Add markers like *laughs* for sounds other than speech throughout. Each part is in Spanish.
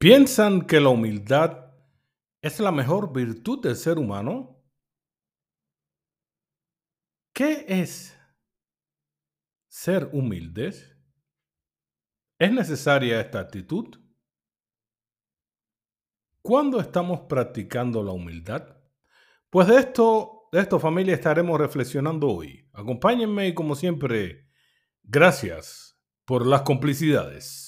¿Piensan que la humildad es la mejor virtud del ser humano? ¿Qué es ser humildes? ¿Es necesaria esta actitud? ¿Cuándo estamos practicando la humildad? Pues de esto, de esto familia, estaremos reflexionando hoy. Acompáñenme y como siempre, gracias por las complicidades.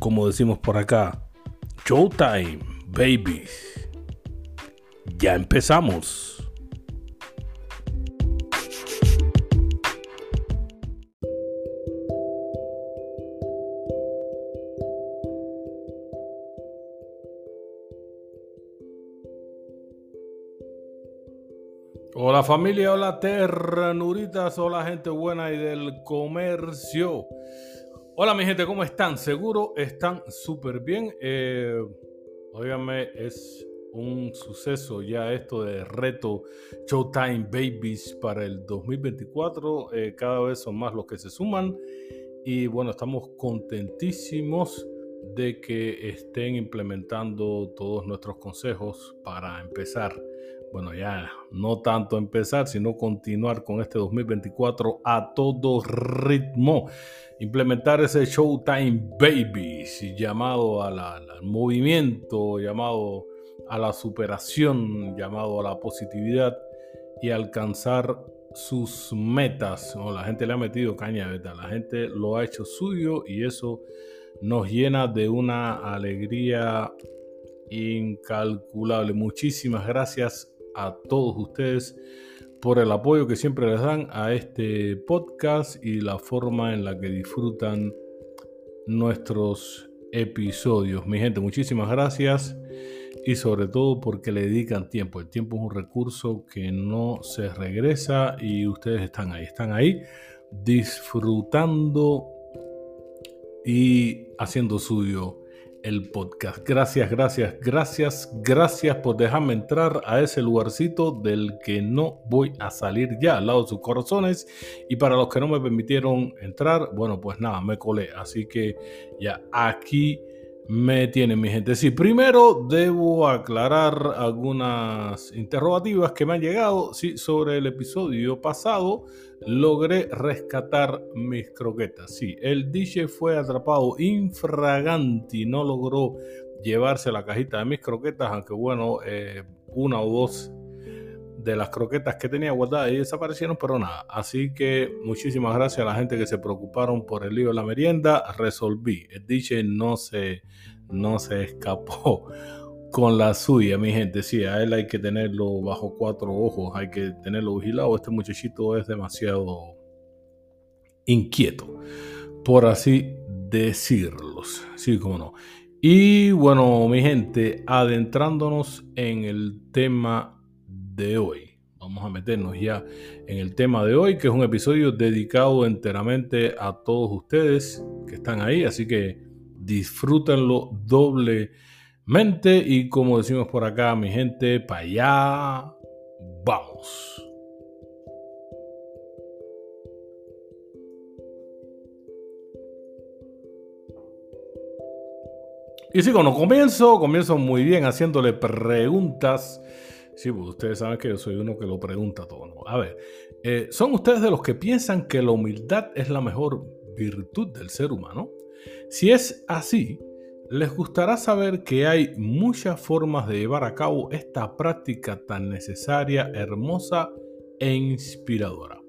como decimos por acá, Showtime, baby. Ya empezamos. Hola familia, hola ternuritas, hola gente buena y del comercio. Hola mi gente, ¿cómo están? Seguro están súper bien. Eh, es un suceso ya esto de reto Showtime Babies para el 2024. Eh, cada vez son más los que se suman y bueno, estamos contentísimos de que estén implementando todos nuestros consejos para empezar bueno, ya no tanto empezar, sino continuar con este 2024 a todo ritmo. Implementar ese Showtime Babies llamado al movimiento, llamado a la superación, llamado a la positividad y alcanzar sus metas. la gente le ha metido caña, ¿verdad? La gente lo ha hecho suyo y eso nos llena de una alegría incalculable. Muchísimas gracias a todos ustedes por el apoyo que siempre les dan a este podcast y la forma en la que disfrutan nuestros episodios. Mi gente, muchísimas gracias y sobre todo porque le dedican tiempo. El tiempo es un recurso que no se regresa y ustedes están ahí, están ahí disfrutando y haciendo suyo el podcast. Gracias, gracias, gracias, gracias por dejarme entrar a ese lugarcito del que no voy a salir ya al lado de sus corazones. Y para los que no me permitieron entrar, bueno, pues nada, me colé. Así que ya aquí me tienen mi gente. Sí, primero debo aclarar algunas interrogativas que me han llegado. Sí, sobre el episodio pasado logré rescatar mis croquetas. Sí, el DJ fue atrapado infraganti, no logró llevarse la cajita de mis croquetas, aunque bueno, eh, una o dos de las croquetas que tenía guardadas y desaparecieron, pero nada. Así que muchísimas gracias a la gente que se preocuparon por el lío de la merienda. Resolví. El DJ no se, no se escapó *laughs* con la suya, mi gente. Sí, a él hay que tenerlo bajo cuatro ojos, hay que tenerlo vigilado. Este muchachito es demasiado inquieto, por así decirlos. Sí, como no. Y bueno, mi gente, adentrándonos en el tema de hoy. Vamos a meternos ya en el tema de hoy, que es un episodio dedicado enteramente a todos ustedes que están ahí, así que disfrútenlo doblemente y como decimos por acá, mi gente, para allá vamos. Y sí, cuando comienzo, comienzo muy bien haciéndole preguntas Sí, pues ustedes saben que yo soy uno que lo pregunta todo. A ver, eh, ¿son ustedes de los que piensan que la humildad es la mejor virtud del ser humano? Si es así, les gustará saber que hay muchas formas de llevar a cabo esta práctica tan necesaria, hermosa e inspiradora.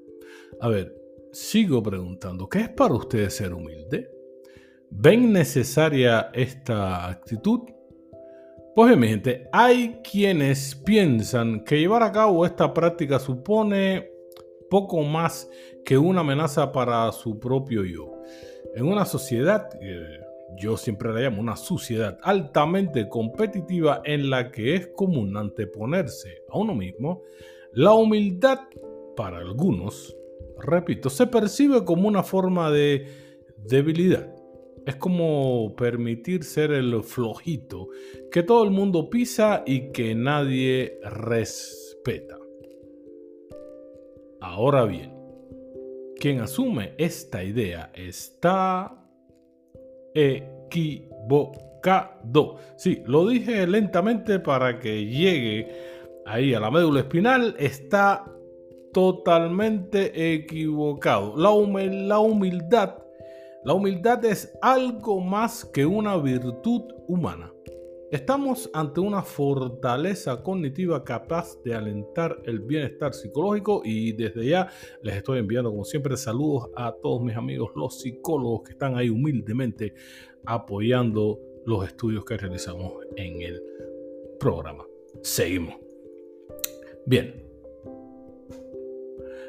A ver, sigo preguntando, ¿qué es para ustedes ser humilde? ¿Ven necesaria esta actitud? Pues bien, mi gente, hay quienes piensan que llevar a cabo esta práctica supone poco más que una amenaza para su propio yo. En una sociedad, yo siempre la llamo una sociedad altamente competitiva en la que es común anteponerse a uno mismo, la humildad para algunos, repito, se percibe como una forma de debilidad. Es como permitir ser el flojito que todo el mundo pisa y que nadie respeta. Ahora bien, quien asume esta idea está equivocado. Sí, lo dije lentamente para que llegue ahí a la médula espinal. Está totalmente equivocado. La, humildad, la humildad es algo más que una virtud humana. Estamos ante una fortaleza cognitiva capaz de alentar el bienestar psicológico y desde ya les estoy enviando como siempre saludos a todos mis amigos los psicólogos que están ahí humildemente apoyando los estudios que realizamos en el programa. Seguimos. Bien.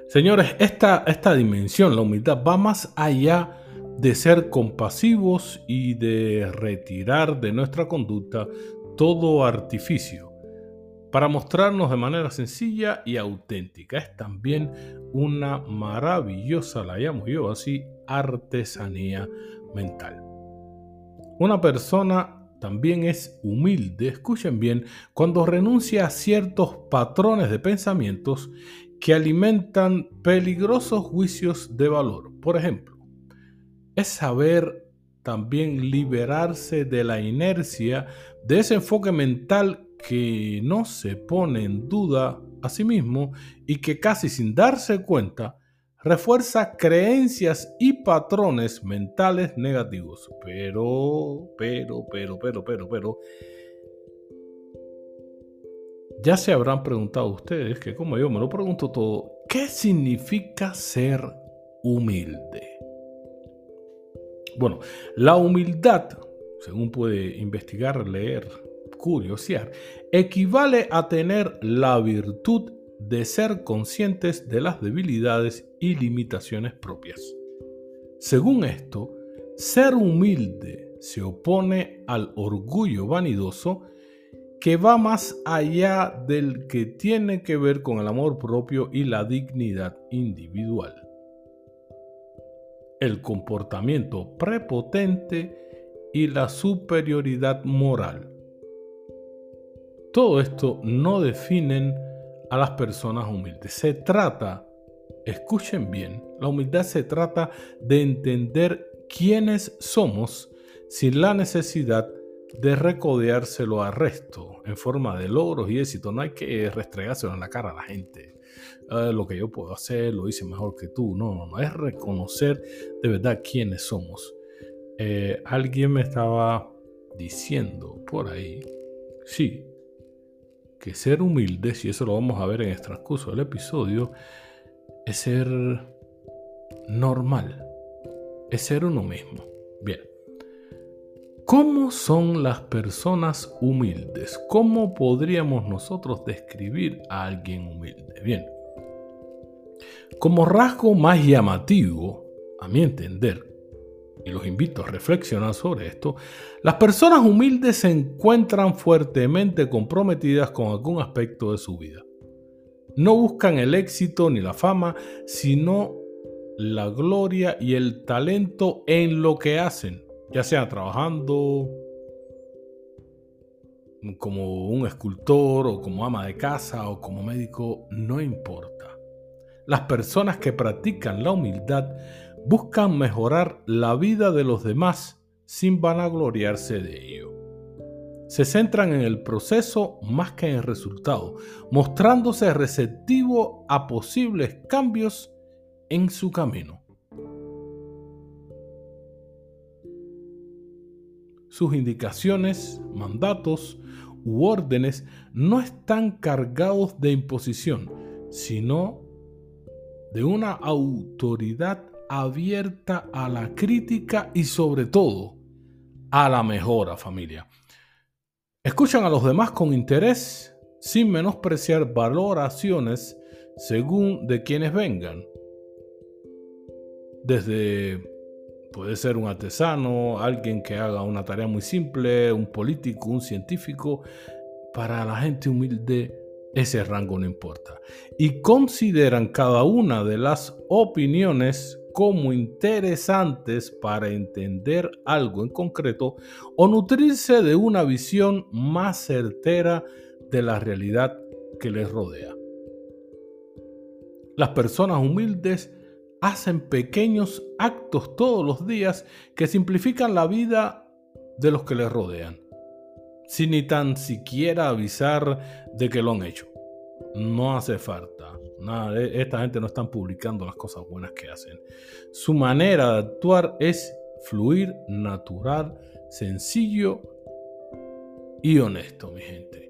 Señores, esta, esta dimensión, la humildad, va más allá de ser compasivos y de retirar de nuestra conducta todo artificio para mostrarnos de manera sencilla y auténtica. Es también una maravillosa, la llamo yo así, artesanía mental. Una persona también es humilde, escuchen bien, cuando renuncia a ciertos patrones de pensamientos que alimentan peligrosos juicios de valor. Por ejemplo, es saber también liberarse de la inercia, de ese enfoque mental que no se pone en duda a sí mismo y que casi sin darse cuenta refuerza creencias y patrones mentales negativos. Pero, pero, pero, pero, pero, pero, ya se habrán preguntado ustedes, que como yo me lo pregunto todo, ¿qué significa ser humilde? Bueno, la humildad, según puede investigar, leer, curiosear, equivale a tener la virtud de ser conscientes de las debilidades y limitaciones propias. Según esto, ser humilde se opone al orgullo vanidoso que va más allá del que tiene que ver con el amor propio y la dignidad individual el comportamiento prepotente y la superioridad moral. Todo esto no definen a las personas humildes. Se trata, escuchen bien, la humildad se trata de entender quiénes somos sin la necesidad de recodeárselo al resto en forma de logros y éxito. No hay que restregárselo en la cara a la gente. Ah, lo que yo puedo hacer, lo hice mejor que tú. No, no, no, es reconocer de verdad quiénes somos. Eh, alguien me estaba diciendo por ahí, sí, que ser humilde, y eso lo vamos a ver en el transcurso del episodio, es ser normal, es ser uno mismo. Bien. ¿Cómo son las personas humildes? ¿Cómo podríamos nosotros describir a alguien humilde? Bien, como rasgo más llamativo, a mi entender, y los invito a reflexionar sobre esto, las personas humildes se encuentran fuertemente comprometidas con algún aspecto de su vida. No buscan el éxito ni la fama, sino la gloria y el talento en lo que hacen, ya sea trabajando como un escultor o como ama de casa o como médico, no importa. Las personas que practican la humildad buscan mejorar la vida de los demás sin vanagloriarse de ello. Se centran en el proceso más que en el resultado, mostrándose receptivo a posibles cambios en su camino. Sus indicaciones, mandatos u órdenes no están cargados de imposición, sino de una autoridad abierta a la crítica y sobre todo a la mejora familia. Escuchan a los demás con interés sin menospreciar valoraciones según de quienes vengan. Desde puede ser un artesano, alguien que haga una tarea muy simple, un político, un científico. Para la gente humilde ese rango no importa. Y consideran cada una de las opiniones como interesantes para entender algo en concreto o nutrirse de una visión más certera de la realidad que les rodea. Las personas humildes hacen pequeños actos todos los días que simplifican la vida de los que les rodean, sin ni tan siquiera avisar de que lo han hecho. No hace falta. Nada, e, esta gente no están publicando las cosas buenas que hacen. Su manera de actuar es fluir, natural, sencillo y honesto, mi gente.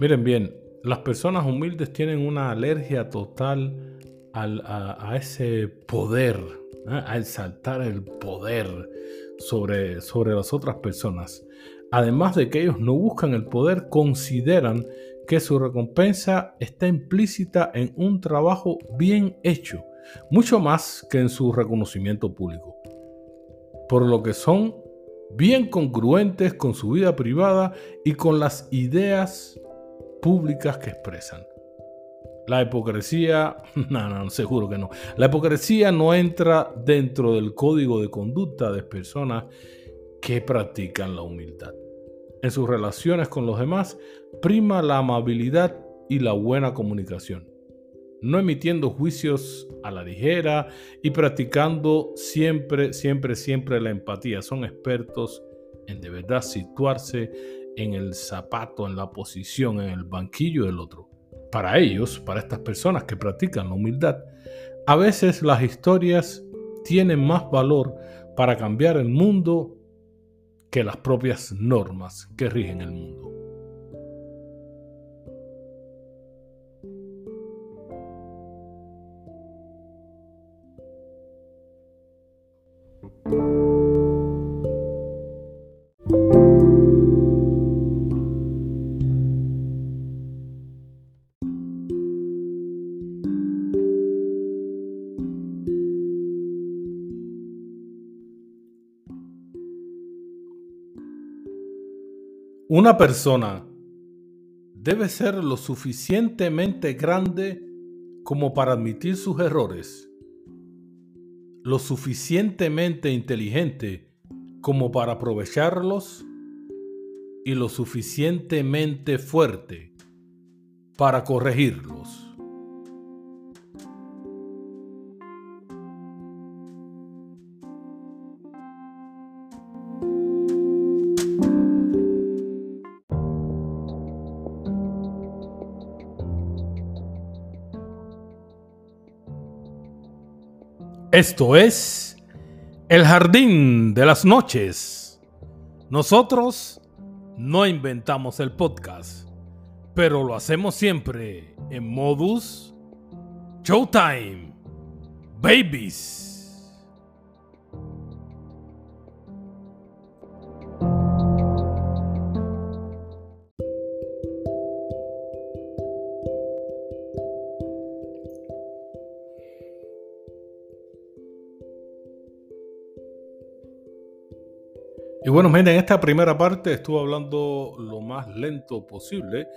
Miren bien, las personas humildes tienen una alergia total a, ese poder, ¿eh? a exaltar el poder sobre, sobre las otras personas. Además de que ellos no buscan el poder, consideran que su recompensa está implícita en un trabajo bien hecho, mucho más que en su reconocimiento público. Por lo que son bien congruentes con su vida privada y con las ideas públicas que expresan. La hipocresía, *laughs* no, no, seguro que no. La hipocresía no entra dentro del código de conducta de personas que practican la humildad. En sus relaciones con los demás prima la amabilidad y la buena comunicación, no emitiendo juicios a la ligera y practicando siempre, siempre, siempre la empatía. Son expertos en de verdad situarse en el zapato, en la posición, en el banquillo del otro. Para ellos, para estas personas que practican la humildad, a veces las historias tienen más valor para cambiar el mundo que las propias normas que rigen el mundo. Una persona debe ser lo suficientemente grande como para admitir sus errores, lo suficientemente inteligente como para aprovecharlos y lo suficientemente fuerte para corregirlos. Esto es El Jardín de las Noches. Nosotros no inventamos el podcast, pero lo hacemos siempre en modus Showtime. Babies. Miren, en esta primera parte estuve hablando lo más lento posible,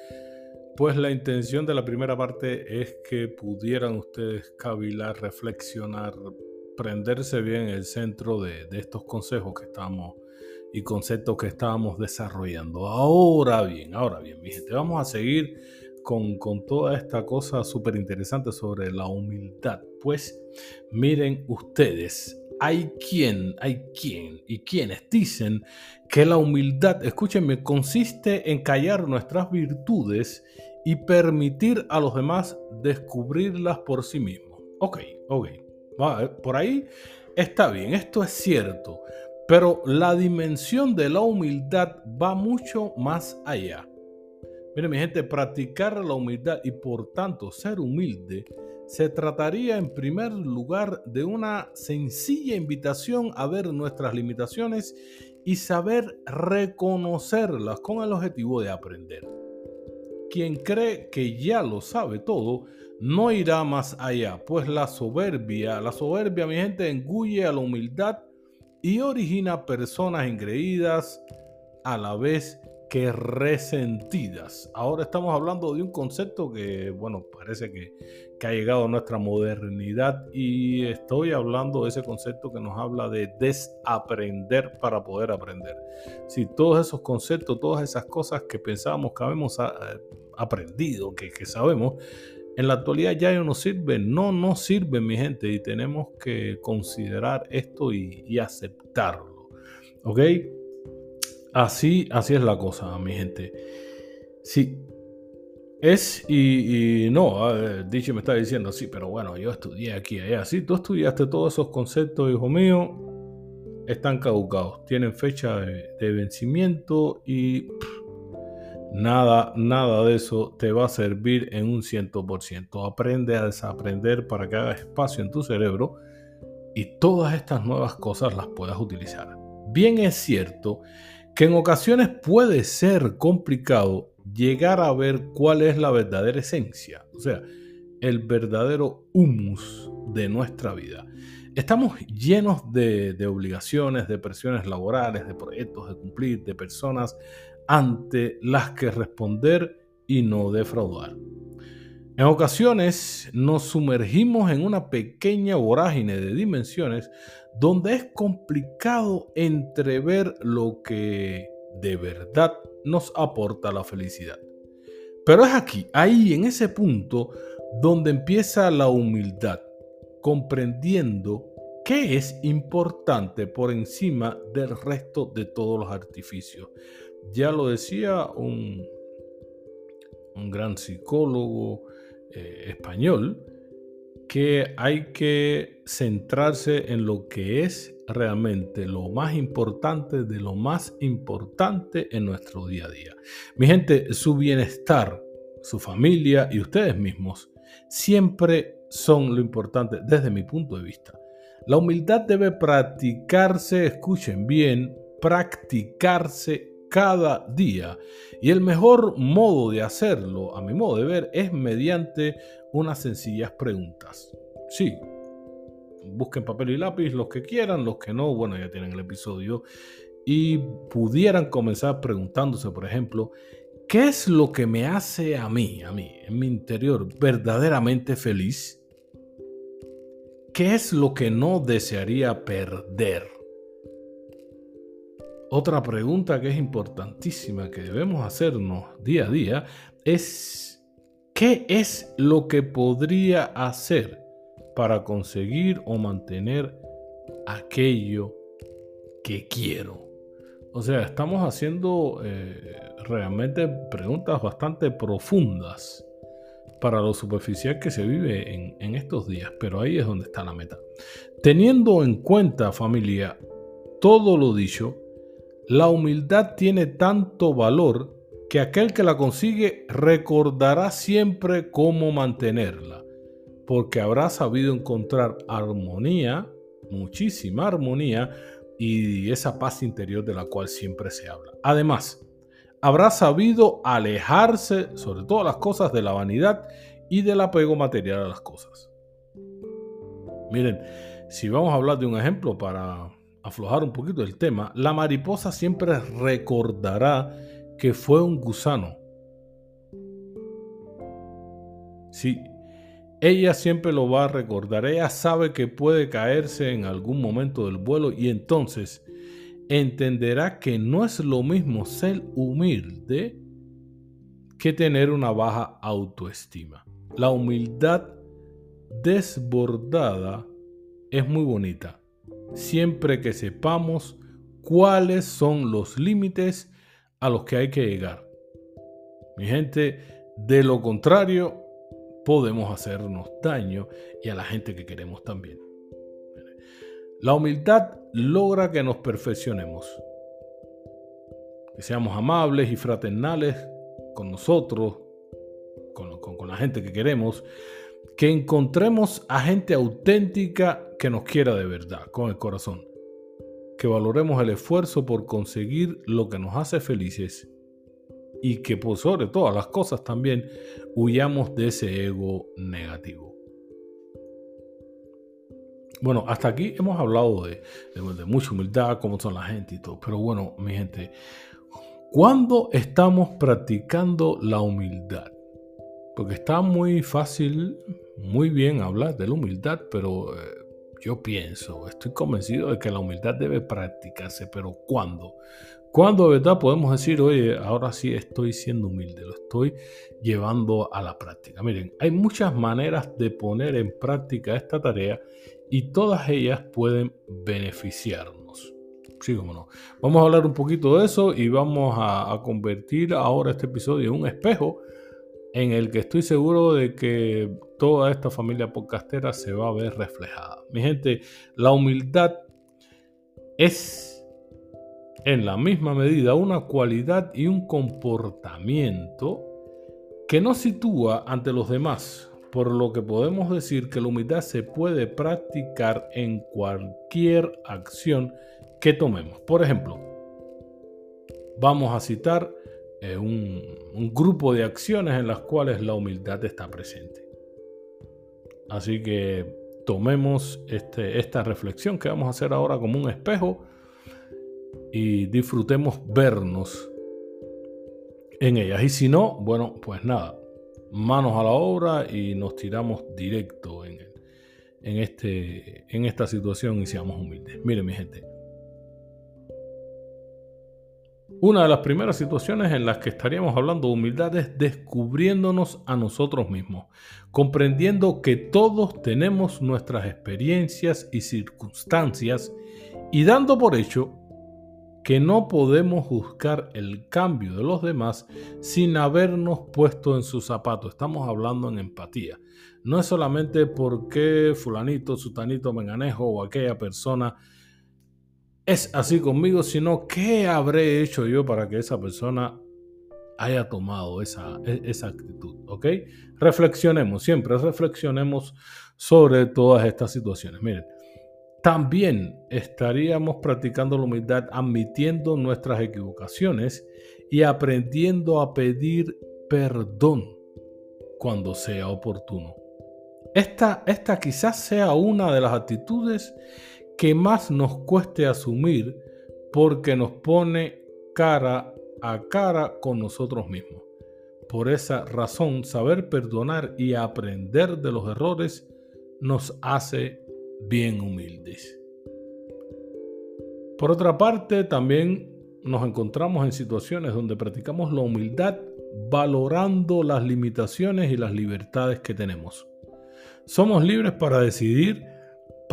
pues la intención de la primera parte es que pudieran ustedes cavilar, reflexionar, prenderse bien el centro de, estos consejos que estamos y conceptos que estábamos desarrollando. Ahora bien, ahora bien, mi gente, vamos a seguir con, con toda esta cosa súper interesante sobre la humildad. Pues miren ustedes, hay quien, hay quien y quienes dicen que la humildad, escúchenme, consiste en callar nuestras virtudes y permitir a los demás descubrirlas por sí mismos. Ok, ok. Eh, por ahí está bien, esto es cierto, pero la dimensión de la humildad va mucho más allá. Miren mi gente, practicar la humildad y por tanto ser humilde se trataría en primer lugar de una sencilla invitación a ver nuestras limitaciones y saber reconocerlas con el objetivo de aprender. Quien cree que ya lo sabe todo, no irá más allá, pues la soberbia, la soberbia, mi gente, engulle a la humildad y origina personas engreídas a la vez que resentidas. Ahora estamos hablando de un concepto que, bueno, parece que, que, ha llegado a nuestra modernidad y estoy hablando de ese concepto que nos habla de desaprender para poder aprender. Si todos esos conceptos, todas esas cosas que pensábamos que habíamos ah, aprendido, que, que sabemos, en la actualidad ya no sirven, no no sirven mi gente y tenemos que considerar esto y, y aceptarlo. ¿Ok? Así, así es la cosa, mi gente. Sí. Es y, no, dicho me está diciendo, sí, pero bueno, yo estudié aquí y allá. Sí, tú estudiaste todos esos conceptos, hijo mío, están caducados, tienen fecha de, vencimiento y nada, nada de eso te va a servir en un 100%. Aprende a desaprender para que haga espacio en tu cerebro y todas estas nuevas cosas las puedas utilizar. Bien es cierto que en ocasiones puede ser complicado llegar a ver cuál es la verdadera esencia, o sea, el verdadero humus de nuestra vida. Estamos llenos de, obligaciones, de presiones laborales, de proyectos de cumplir, de personas ante las que responder y no defraudar. En ocasiones nos sumergimos en una pequeña vorágine de dimensiones donde es complicado entrever lo que de verdad nos aporta la felicidad. Pero es aquí, ahí, en ese punto, donde empieza la humildad, comprendiendo qué es importante por encima del resto de todos los artificios. Ya lo decía un, gran psicólogo eh, español, que hay que centrarse en lo que es realmente lo más importante de lo más importante en nuestro día a día. Mi gente, su bienestar, su familia y ustedes mismos siempre son lo importante desde mi punto de vista. La humildad debe practicarse, escuchen bien, practicarse cada día. Y el mejor modo de hacerlo, a mi modo de ver, es mediante unas sencillas preguntas. Sí, busquen papel y lápiz los que quieran, los que no, bueno, ya tienen el episodio. Y pudieran comenzar preguntándose, por ejemplo, ¿qué es lo que me hace a mí, a mí, en mi interior, verdaderamente feliz? ¿Qué es lo que no desearía perder? Otra pregunta que es importantísima que debemos hacernos día a día es ¿qué es lo que podría hacer para conseguir o mantener aquello que quiero? O sea, estamos haciendo eh, realmente preguntas bastante profundas para lo superficial que se vive en, en estos días, pero ahí es donde está la meta. Teniendo en cuenta, familia, todo lo dicho, la humildad tiene tanto valor que aquel que la consigue recordará siempre cómo mantenerla, porque habrá sabido encontrar armonía, muchísima armonía, y esa paz interior de la cual siempre se habla. Además, habrá sabido alejarse sobre todas las cosas de la vanidad y del apego material a las cosas. Miren, si vamos a hablar de un ejemplo para aflojar un poquito el tema, la mariposa siempre recordará que fue un gusano. Sí, ella siempre lo va a recordar. Ella sabe que puede caerse en algún momento del vuelo y entonces entenderá que no es lo mismo ser humilde que tener una baja autoestima. La humildad desbordada es muy bonita siempre que sepamos cuáles son los límites a los que hay que llegar. Mi gente, de lo contrario, podemos hacernos daño y a la gente que queremos también. La humildad logra que nos perfeccionemos, que seamos amables y fraternales con nosotros, con, con la gente que queremos, que encontremos a gente auténtica que nos quiera de verdad, con el corazón. Que valoremos el esfuerzo por conseguir lo que nos hace felices y que por sobre todas las cosas también huyamos de ese ego negativo. Bueno, hasta aquí hemos hablado de, de, mucha humildad, cómo son la gente y todo. Pero bueno, mi gente, ¿cuándo estamos practicando la humildad? Porque está muy fácil, muy bien hablar de la humildad, pero eh, yo pienso, estoy convencido de que la humildad debe practicarse, pero ¿cuándo? ¿Cuándo de verdad podemos decir, oye, ahora sí estoy siendo humilde, lo estoy llevando a la práctica? Miren, hay muchas maneras de poner en práctica esta tarea y todas ellas pueden beneficiarnos. Sí, como no. Vamos a hablar un poquito de eso y vamos a, convertir ahora este episodio en un espejo en el que estoy seguro de que toda esta familia podcastera se va a ver reflejada. Mi gente, la humildad es en la misma medida una cualidad y un comportamiento que nos sitúa ante los demás por lo que podemos decir que la humildad se puede practicar en cualquier acción que tomemos. Por ejemplo, vamos a citar eh, un, grupo de acciones en las cuales la humildad está presente. Así que tomemos este, esta reflexión que vamos a hacer ahora como un espejo y disfrutemos vernos en ellas. Y si no, bueno, pues nada, manos a la obra y nos tiramos directo en, en, este, en esta situación y seamos humildes. Miren mi gente. Una de las primeras situaciones en las que estaríamos hablando de humildad es descubriéndonos a nosotros mismos, comprendiendo que todos tenemos nuestras experiencias y circunstancias y dando por hecho que no podemos buscar el cambio de los demás sin habernos puesto en sus zapatos. Estamos hablando en empatía. No es solamente porque fulanito, sutanito, menganejo o aquella persona es así conmigo, sino qué habré hecho yo para que esa persona haya tomado esa, e, esa actitud. ¿Ok? Reflexionemos, siempre reflexionemos sobre todas estas situaciones. Miren, también estaríamos practicando la humildad admitiendo nuestras equivocaciones y aprendiendo a pedir perdón cuando sea oportuno. Esta, esta quizás sea una de las actitudes que más nos cueste asumir porque nos pone cara a cara con nosotros mismos. Por esa razón, saber perdonar y aprender de los errores nos hace bien humildes. Por otra parte, también nos encontramos en situaciones donde practicamos la humildad valorando las limitaciones y las libertades que tenemos. Somos libres para decidir,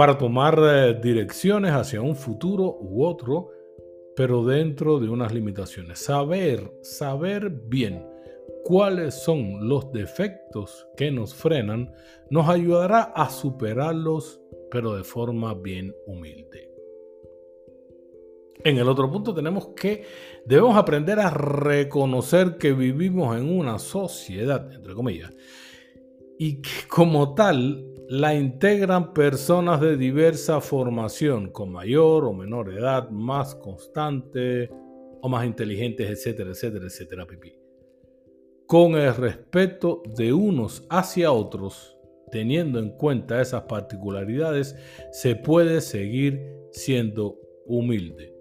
para tomar eh, direcciones hacia un futuro u otro, pero dentro de unas limitaciones. Saber, saber bien cuáles son los defectos que nos frenan nos ayudará a superarlos pero de forma bien humilde. En el otro punto tenemos que debemos aprender a reconocer que vivimos en una sociedad, entre comillas, y que como tal la integran personas de diversa formación, con mayor o menor edad, más constante o más inteligentes, etcétera, etcétera, etcétera, pipí. Con el respeto de unos hacia otros, teniendo en cuenta esas particularidades, se puede seguir siendo humilde.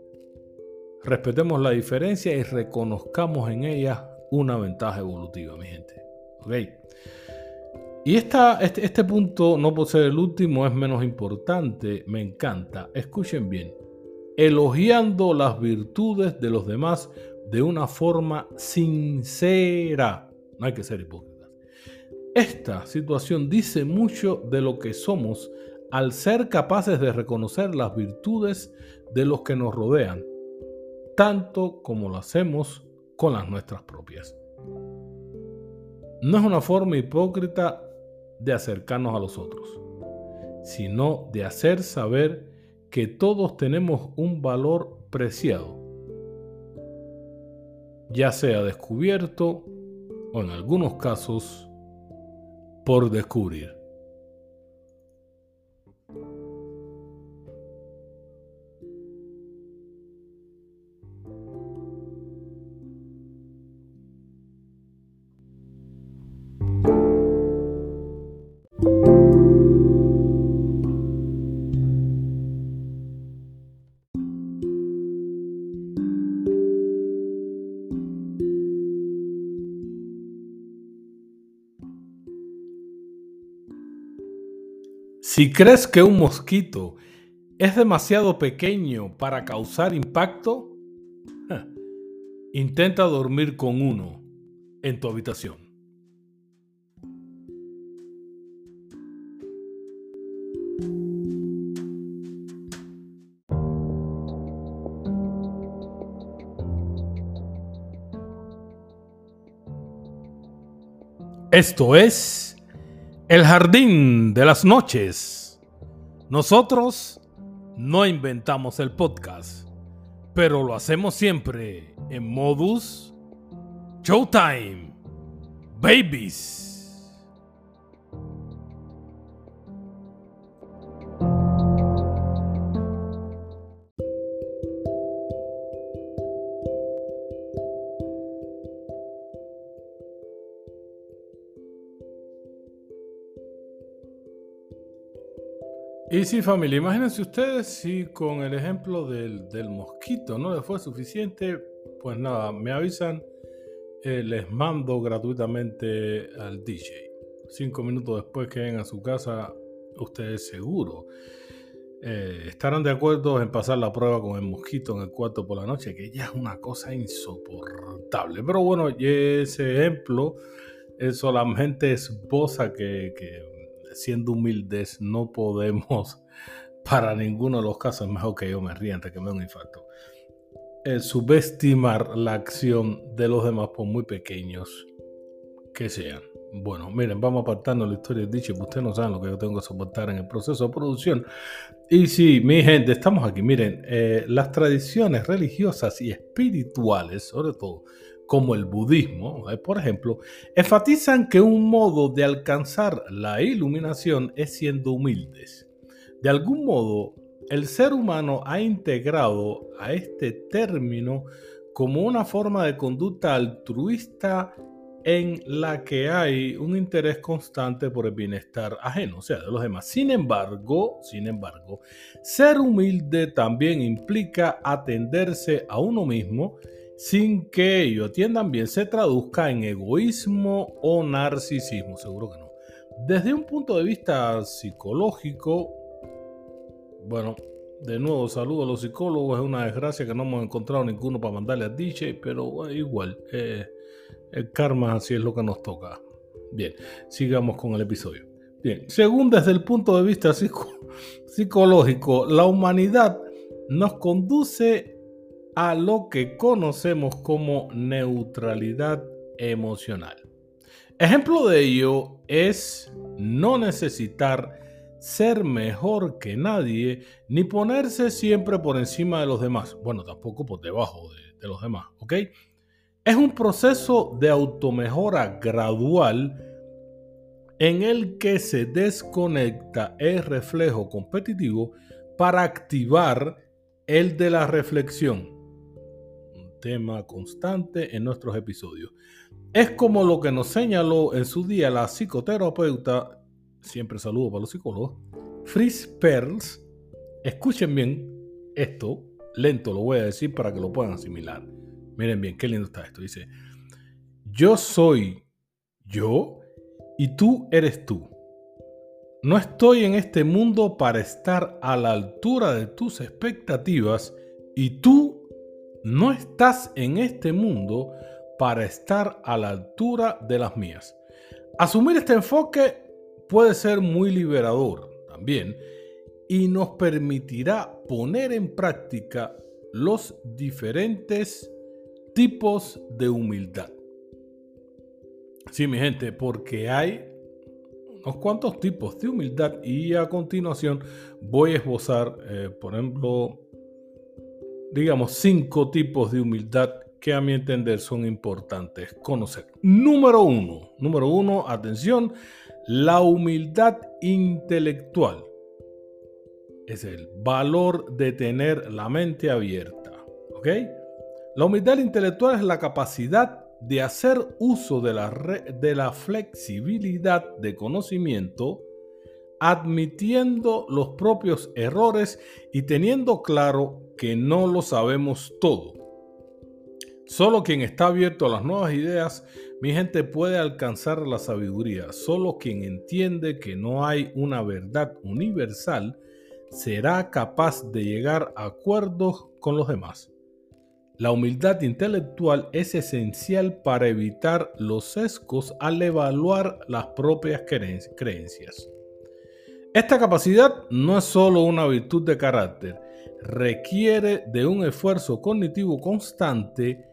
Respetemos la diferencia y reconozcamos en ella una ventaja evolutiva, mi gente. Y esta, este, este punto, no por ser el último, es menos importante, me encanta. Escuchen bien. Elogiando las virtudes de los demás de una forma sincera. No hay que ser hipócrita. Esta situación dice mucho de lo que somos al ser capaces de reconocer las virtudes de los que nos rodean, tanto como lo hacemos con las nuestras propias. No es una forma hipócrita de acercarnos a los otros, sino de hacer saber que todos tenemos un valor preciado, ya sea descubierto o en algunos casos por descubrir. Si crees que un mosquito es demasiado pequeño para causar impacto, intenta dormir con uno en tu habitación. Esto es el jardín de las noches. Nosotros no inventamos el podcast, pero lo hacemos siempre en modus Showtime. Babies. Y sí, familia, imagínense ustedes si con el ejemplo del, mosquito no les fue suficiente, pues nada, me avisan, eh, les mando gratuitamente al DJ. Cinco minutos después que lleguen a su casa, ustedes seguro eh, estarán de acuerdo en pasar la prueba con el mosquito en el cuarto por la noche, que ya es una cosa insoportable. Pero bueno, ese ejemplo es solamente esposa que, que siendo humildes, no podemos, *laughs* para ninguno de los casos, mejor que yo me ría antes que me dé un infarto, eh, subestimar la acción de los demás, por muy pequeños que sean. Bueno, miren, vamos apartando la historia de dicho, ustedes no saben lo que yo tengo que soportar en el proceso de producción. Y sí, mi gente, estamos aquí. Miren, eh, las tradiciones religiosas y espirituales, sobre todo, como el budismo, eh, por ejemplo, enfatizan que un modo de alcanzar la iluminación es siendo humildes. De algún modo, el ser humano ha integrado a este término como una forma de conducta altruista en la que hay un interés constante por el bienestar ajeno, o sea, de los demás. Sin embargo, sin embargo, ser humilde también implica atenderse a uno mismo sin que ello, bien, se traduzca en egoísmo o narcisismo. Seguro que no. Desde un punto de vista psicológico, bueno, de nuevo saludo a los psicólogos, es una desgracia que no hemos encontrado ninguno para mandarle a DJ, pero igual, eh, el karma así es lo que nos toca. Bien, sigamos con el episodio. Bien, según desde el punto de vista psicológico, la humanidad nos conduce a lo que conocemos como neutralidad emocional. Ejemplo de ello es no necesitar ser mejor que nadie ni ponerse siempre por encima de los demás. Bueno, tampoco por debajo de, los demás, ¿ok? Es un proceso de automejora gradual en el que se desconecta el reflejo competitivo para activar el de la reflexión tema constante en nuestros episodios. Es como lo que nos señaló en su día la psicoterapeuta, siempre saludo para los psicólogos, Fritz Perls. Escuchen bien esto, lento lo voy a decir para que lo puedan asimilar. Miren bien, qué lindo está esto. Dice, yo soy yo y tú eres tú. No estoy en este mundo para estar a la altura de tus expectativas y tú no estás en este mundo para estar a la altura de las mías. Asumir este enfoque puede ser muy liberador también y nos permitirá poner en práctica los diferentes tipos de humildad. Sí, mi gente, porque hay unos cuantos tipos de humildad y a continuación voy a esbozar, eh, por ejemplo, digamos, cinco tipos de humildad que a mi entender son importantes conocer. Número uno, número uno, atención, la humildad intelectual es el valor de tener la mente abierta. ¿Ok? La humildad intelectual es la capacidad de hacer uso de la, de la flexibilidad de conocimiento admitiendo los propios errores y teniendo claro que no lo sabemos todo. Solo quien está abierto a las nuevas ideas, mi gente, puede alcanzar la sabiduría. Solo quien entiende que no hay una verdad universal será capaz de llegar a acuerdos con los demás. La humildad intelectual es esencial para evitar los sesgos al evaluar las propias creencias. Esta capacidad no es solo una virtud de carácter, requiere de un esfuerzo cognitivo constante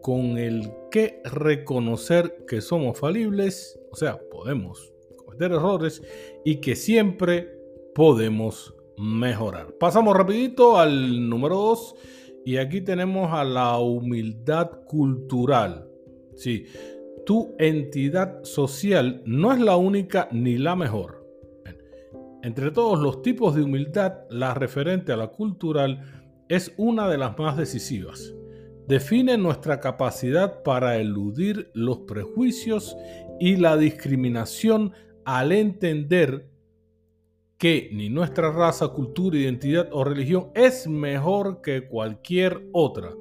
con el que reconocer que somos falibles, o sea, podemos cometer errores y que siempre podemos mejorar. Pasamos rapidito al número 2 y aquí tenemos a la humildad cultural. Sí, tu entidad social no es la única ni la mejor. Entre todos los tipos de humildad, la referente a la cultural es una de las más decisivas define nuestra capacidad para eludir los prejuicios y la discriminación al entender que ni nuestra raza, cultura, identidad o religión es mejor que cualquier otra.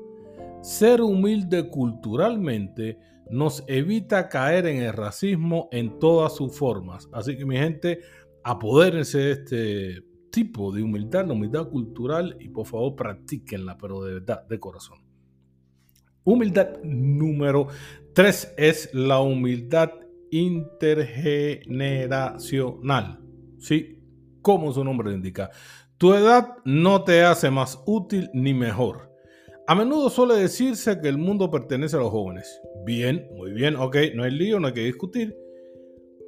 Ser humilde culturalmente nos evita caer en el racismo en todas sus formas. Así que mi gente, apodérense de este tipo de humildad, la humildad cultural y por favor practíquenla, pero de verdad, de corazón. Humildad número 3 es la humildad intergeneracional. ¿Sí? Como su nombre indica. Tu edad no te hace más útil ni mejor. A menudo suele decirse que el mundo pertenece a los jóvenes. Bien, muy bien, ok, no hay lío, no hay que discutir.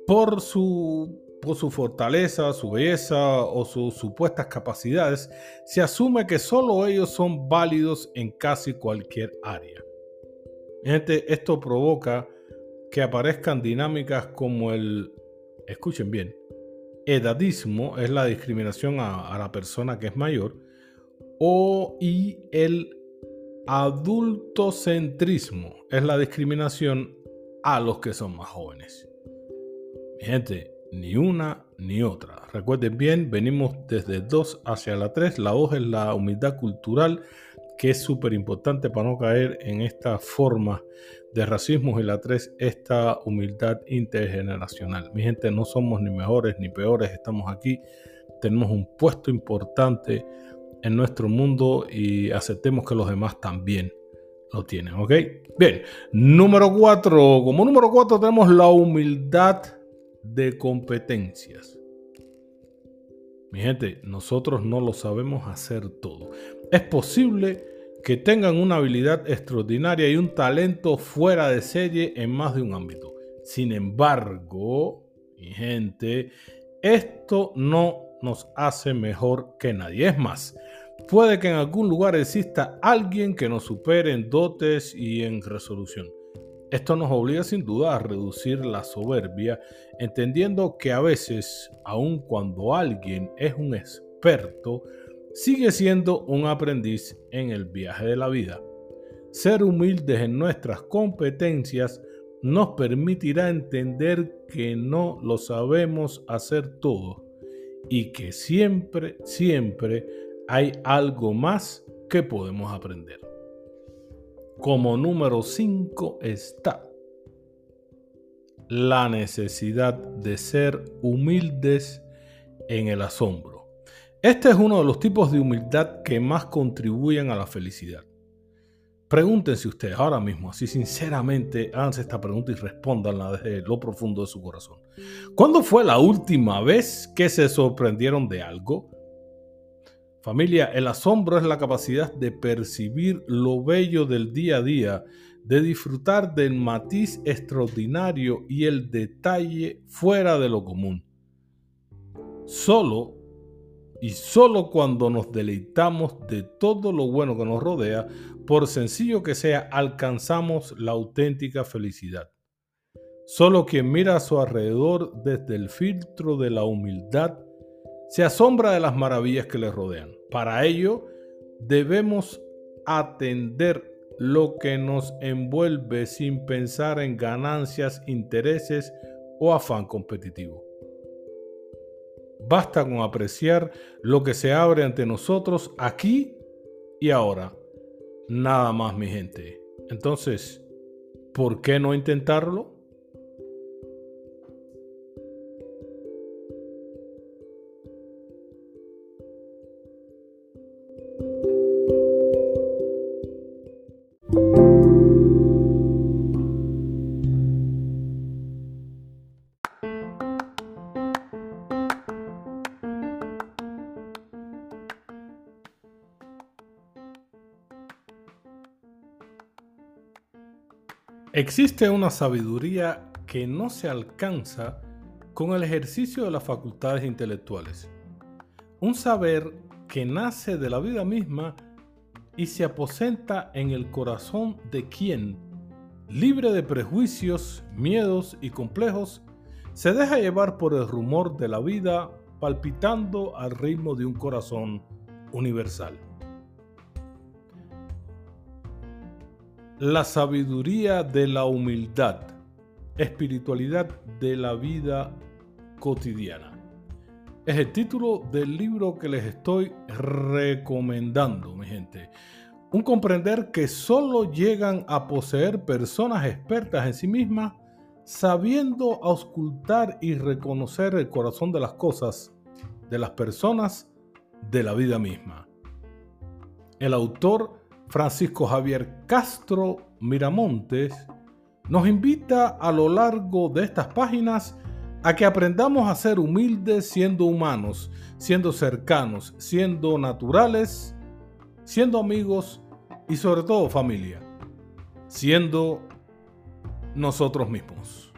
Por su, por su fortaleza, su belleza o sus supuestas capacidades, se asume que solo ellos son válidos en casi cualquier área. Gente, esto provoca que aparezcan dinámicas como el, escuchen bien, edadismo es la discriminación a, la persona que es mayor, o y el adultocentrismo es la discriminación a los que son más jóvenes. gente, ni una ni otra. Recuerden bien, venimos desde 2 hacia la 3. La 2 es la humildad cultural que es súper importante para no caer en esta forma de racismo y la tres, esta humildad intergeneracional. Mi gente, no somos ni mejores ni peores, estamos aquí, tenemos un puesto importante en nuestro mundo y aceptemos que los demás también lo tienen, ¿ok? Bien, número cuatro, como número cuatro tenemos la humildad de competencias. Mi gente, nosotros no lo sabemos hacer todo. Es posible que tengan una habilidad extraordinaria y un talento fuera de serie en más de un ámbito. Sin embargo, mi gente, esto no nos hace mejor que nadie. Es más, puede que en algún lugar exista alguien que nos supere en dotes y en resolución. Esto nos obliga sin duda a reducir la soberbia, entendiendo que a veces, aun cuando alguien es un experto, sigue siendo un aprendiz en el viaje de la vida. Ser humildes en nuestras competencias nos permitirá entender que no lo sabemos hacer todo y que siempre, siempre hay algo más que podemos aprender. Como número 5 está la necesidad de ser humildes en el asombro. Este es uno de los tipos de humildad que más contribuyen a la felicidad. Pregúntense ustedes ahora mismo, así sinceramente, háganse esta pregunta y respondanla desde lo profundo de su corazón. ¿Cuándo fue la última vez que se sorprendieron de algo? Familia, el asombro es la capacidad de percibir lo bello del día a día, de disfrutar del matiz extraordinario y el detalle fuera de lo común. Solo y solo cuando nos deleitamos de todo lo bueno que nos rodea, por sencillo que sea, alcanzamos la auténtica felicidad. Solo quien mira a su alrededor desde el filtro de la humildad se asombra de las maravillas que le rodean. Para ello, debemos atender lo que nos envuelve sin pensar en ganancias, intereses o afán competitivo. Basta con apreciar lo que se abre ante nosotros aquí y ahora. Nada más, mi gente. Entonces, ¿por qué no intentarlo? Existe una sabiduría que no se alcanza con el ejercicio de las facultades intelectuales. Un saber que nace de la vida misma y se aposenta en el corazón de quien, libre de prejuicios, miedos y complejos, se deja llevar por el rumor de la vida palpitando al ritmo de un corazón universal. La sabiduría de la humildad, espiritualidad de la vida cotidiana. Es el título del libro que les estoy recomendando, mi gente. Un comprender que solo llegan a poseer personas expertas en sí mismas, sabiendo auscultar y reconocer el corazón de las cosas, de las personas, de la vida misma. El autor Francisco Javier Castro Miramontes nos invita a lo largo de estas páginas a que aprendamos a ser humildes siendo humanos, siendo cercanos, siendo naturales, siendo amigos y sobre todo familia, siendo nosotros mismos.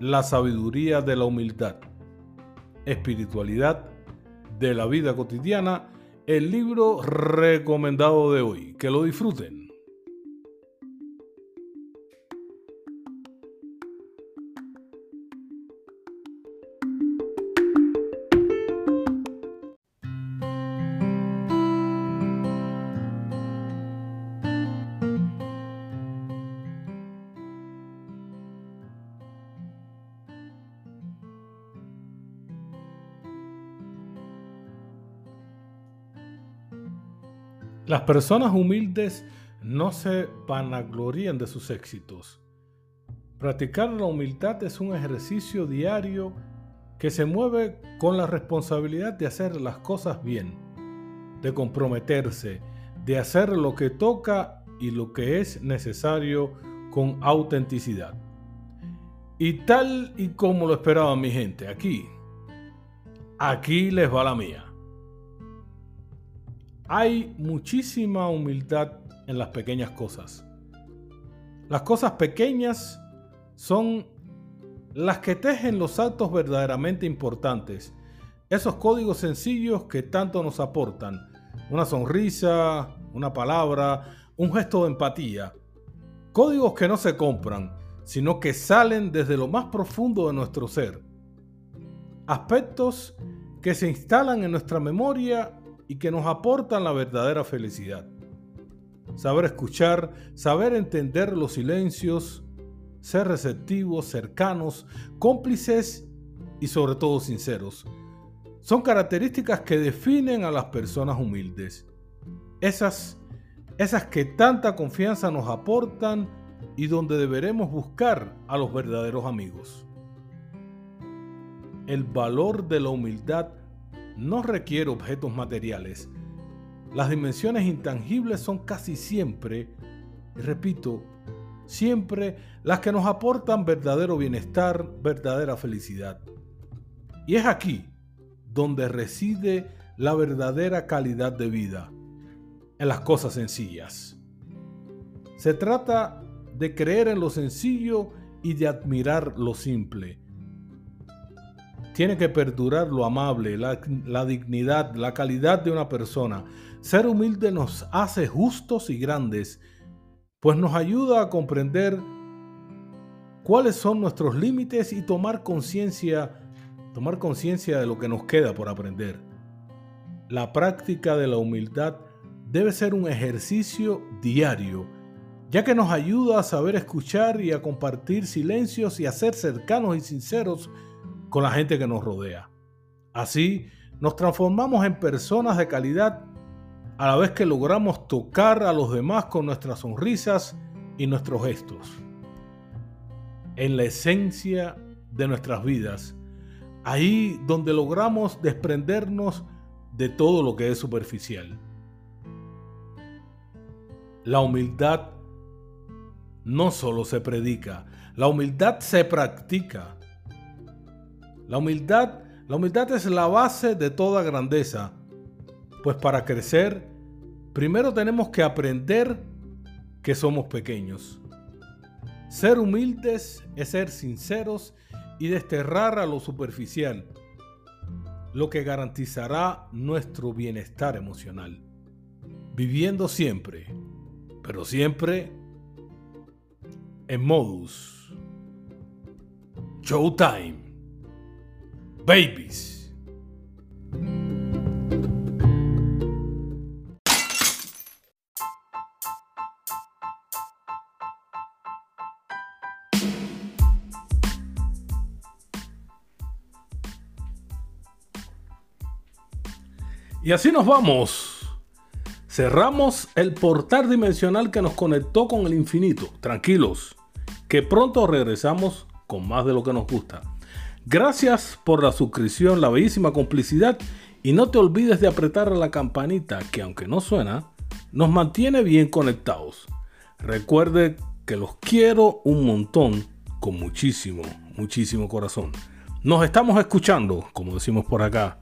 La sabiduría de la humildad, espiritualidad de la vida cotidiana el libro recomendado de hoy. Que lo disfruten. Las personas humildes no se vanaglorían de sus éxitos. Practicar la humildad es un ejercicio diario que se mueve con la responsabilidad de hacer las cosas bien, de comprometerse, de hacer lo que toca y lo que es necesario con autenticidad. Y tal y como lo esperaba mi gente, aquí, aquí les va la mía. Hay muchísima humildad en las pequeñas cosas. Las cosas pequeñas son las que tejen los actos verdaderamente importantes. Esos códigos sencillos que tanto nos aportan. Una sonrisa, una palabra, un gesto de empatía. Códigos que no se compran, sino que salen desde lo más profundo de nuestro ser. Aspectos que se instalan en nuestra memoria y que nos aportan la verdadera felicidad. Saber escuchar, saber entender los silencios, ser receptivos, cercanos, cómplices y sobre todo sinceros. Son características que definen a las personas humildes. Esas, esas que tanta confianza nos aportan y donde deberemos buscar a los verdaderos amigos. El valor de la humildad no requiere objetos materiales. Las dimensiones intangibles son casi siempre, repito, siempre las que nos aportan verdadero bienestar, verdadera felicidad. Y es aquí donde reside la verdadera calidad de vida, en las cosas sencillas. Se trata de creer en lo sencillo y de admirar lo simple tiene que perdurar lo amable, la, dignidad, la calidad de una persona. Ser humilde nos hace justos y grandes, pues nos ayuda a comprender cuáles son nuestros límites y tomar conciencia, tomar conciencia de lo que nos queda por aprender. La práctica de la humildad debe ser un ejercicio diario, ya que nos ayuda a saber escuchar y a compartir silencios y a ser cercanos y sinceros con la gente que nos rodea. Así nos transformamos en personas de calidad a la vez que logramos tocar a los demás con nuestras sonrisas y nuestros gestos. En la esencia de nuestras vidas, ahí donde logramos desprendernos de todo lo que es superficial. La humildad no solo se predica, la humildad se practica. La humildad, la humildad es la base de toda grandeza, pues para crecer primero tenemos que aprender que somos pequeños. Ser humildes es ser sinceros y desterrar a lo superficial, lo que garantizará nuestro bienestar emocional. Viviendo siempre, pero siempre en modus Showtime. Babies. Y así nos vamos. Cerramos el portal dimensional que nos conectó con el infinito. Tranquilos, que pronto regresamos con más de lo que nos gusta. Gracias por la suscripción, la bellísima complicidad y no te olvides de apretar la campanita que aunque no suena, nos mantiene bien conectados. Recuerde que los quiero un montón con muchísimo, muchísimo corazón. Nos estamos escuchando, como decimos por acá.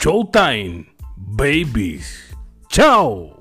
Showtime. babies. Ciao!